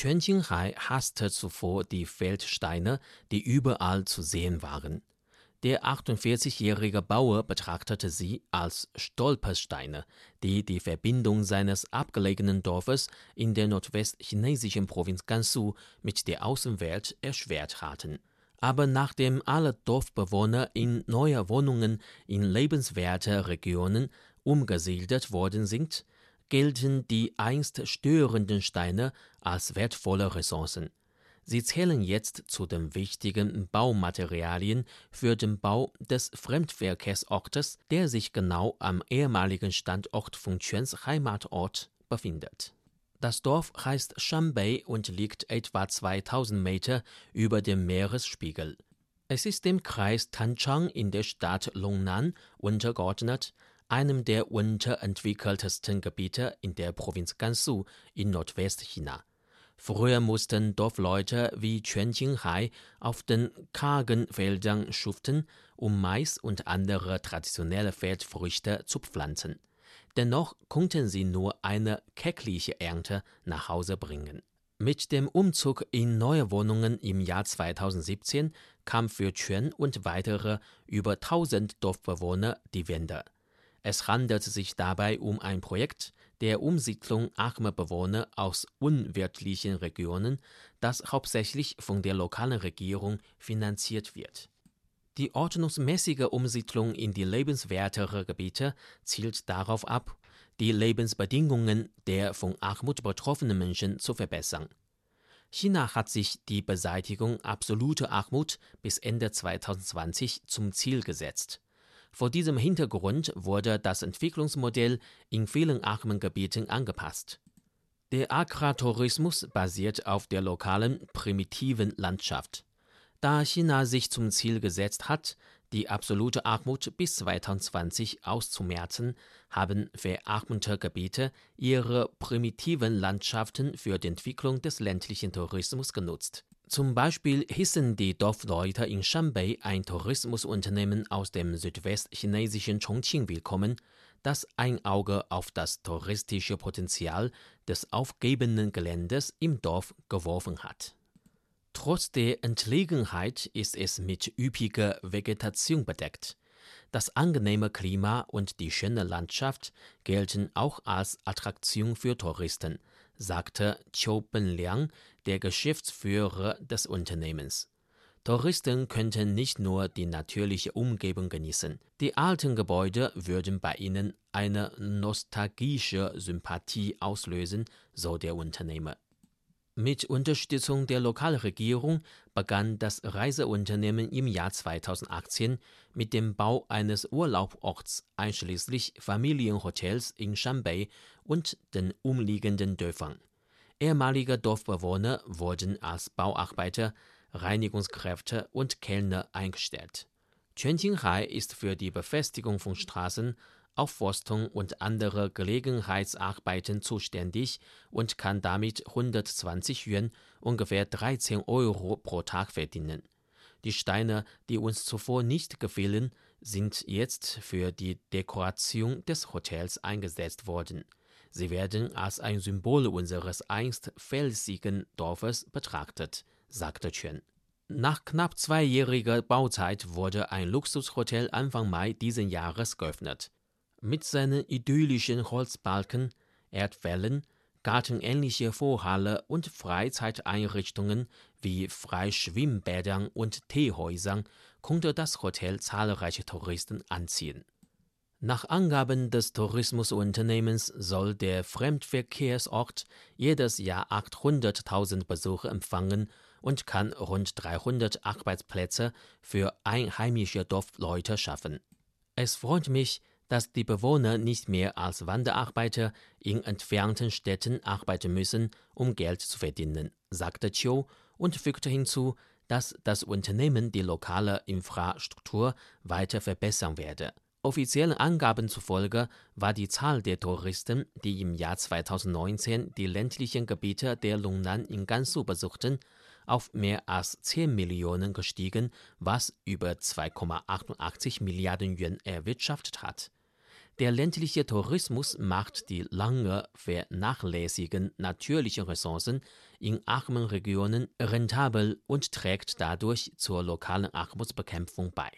Quan Jinghai hasste zuvor die Feldsteine, die überall zu sehen waren. Der 48-jährige Bauer betrachtete sie als Stolpersteine, die die Verbindung seines abgelegenen Dorfes in der nordwestchinesischen Provinz Gansu mit der Außenwelt erschwert hatten. Aber nachdem alle Dorfbewohner in neue Wohnungen in lebenswerte Regionen umgesiedelt worden sind, gelten die einst störenden Steine als wertvolle Ressourcen. Sie zählen jetzt zu den wichtigen Baumaterialien für den Bau des Fremdverkehrsortes, der sich genau am ehemaligen Standort von Quens Heimatort befindet. Das Dorf heißt Shanbei und liegt etwa 2000 Meter über dem Meeresspiegel. Es ist dem Kreis Tanchang in der Stadt Longnan untergeordnet, einem der unterentwickeltesten Gebiete in der Provinz Gansu in Nordwestchina. Früher mussten Dorfleute wie Quan Jinghai auf den kargen Feldern schuften, um Mais und andere traditionelle Feldfrüchte zu pflanzen. Dennoch konnten sie nur eine klägliche Ernte nach Hause bringen. Mit dem Umzug in neue Wohnungen im Jahr 2017 kam für Quan und weitere über 1000 Dorfbewohner die Wende. Es handelt sich dabei um ein Projekt der Umsiedlung armer Bewohner aus unwirtlichen Regionen, das hauptsächlich von der lokalen Regierung finanziert wird. Die ordnungsmäßige Umsiedlung in die lebenswertere Gebiete zielt darauf ab, die Lebensbedingungen der von Armut betroffenen Menschen zu verbessern. China hat sich die Beseitigung absoluter Armut bis Ende 2020 zum Ziel gesetzt. Vor diesem Hintergrund wurde das Entwicklungsmodell in vielen armen Gebieten angepasst. Der Agrartourismus basiert auf der lokalen, primitiven Landschaft. Da China sich zum Ziel gesetzt hat, die absolute Armut bis 2020 auszumerzen, haben verarmte Gebiete ihre primitiven Landschaften für die Entwicklung des ländlichen Tourismus genutzt. Zum Beispiel hießen die Dorfleute in Shanbei ein Tourismusunternehmen aus dem südwestchinesischen Chongqing willkommen, das ein Auge auf das touristische Potenzial des aufgebenden Geländes im Dorf geworfen hat. Trotz der Entlegenheit ist es mit üppiger Vegetation bedeckt. Das angenehme Klima und die schöne Landschaft gelten auch als Attraktion für Touristen, sagte Qiu Benliang, der Geschäftsführer des Unternehmens. Touristen könnten nicht nur die natürliche Umgebung genießen, die alten Gebäude würden bei ihnen eine nostalgische Sympathie auslösen, so der Unternehmer. Mit Unterstützung der Lokalregierung begann das Reiseunternehmen im Jahr 2018 mit dem Bau eines Urlaubsorts einschließlich Familienhotels in Shanbei und den umliegenden Dörfern. Ehemalige Dorfbewohner wurden als Bauarbeiter, Reinigungskräfte und Kellner eingestellt. Quan Jinghai ist für die Befestigung von Straßen, Aufforstung und andere Gelegenheitsarbeiten zuständig und kann damit 120 Yuan, ungefähr 13 Euro pro Tag verdienen. Die Steine, die uns zuvor nicht gefielen, sind jetzt für die Dekoration des Hotels eingesetzt worden. Sie werden als ein Symbol unseres einst felsigen Dorfes betrachtet, sagte Chen. Nach knapp zweijähriger Bauzeit wurde ein Luxushotel Anfang Mai diesen Jahres geöffnet. Mit seinen idyllischen Holzbalken, Erdwällen, gartenähnliche Vorhalle und Freizeiteinrichtungen wie Freischwimmbädern und Teehäusern konnte das Hotel zahlreiche Touristen anziehen. Nach Angaben des Tourismusunternehmens soll der Fremdverkehrsort jedes Jahr 800.000 Besucher empfangen und kann rund 300 Arbeitsplätze für einheimische Dorfleute schaffen. Es freut mich, dass die Bewohner nicht mehr als Wanderarbeiter in entfernten Städten arbeiten müssen, um Geld zu verdienen, sagte Chiu und fügte hinzu, dass das Unternehmen die lokale Infrastruktur weiter verbessern werde. Offiziellen Angaben zufolge war die Zahl der Touristen, die im Jahr 2019 die ländlichen Gebiete der Longnan in Gansu besuchten, auf mehr als 10 Millionen gestiegen, was über 2,88 Milliarden Yuan erwirtschaftet hat. Der ländliche Tourismus macht die lange vernachlässigen natürlichen Ressourcen in armen Regionen rentabel und trägt dadurch zur lokalen Armutsbekämpfung bei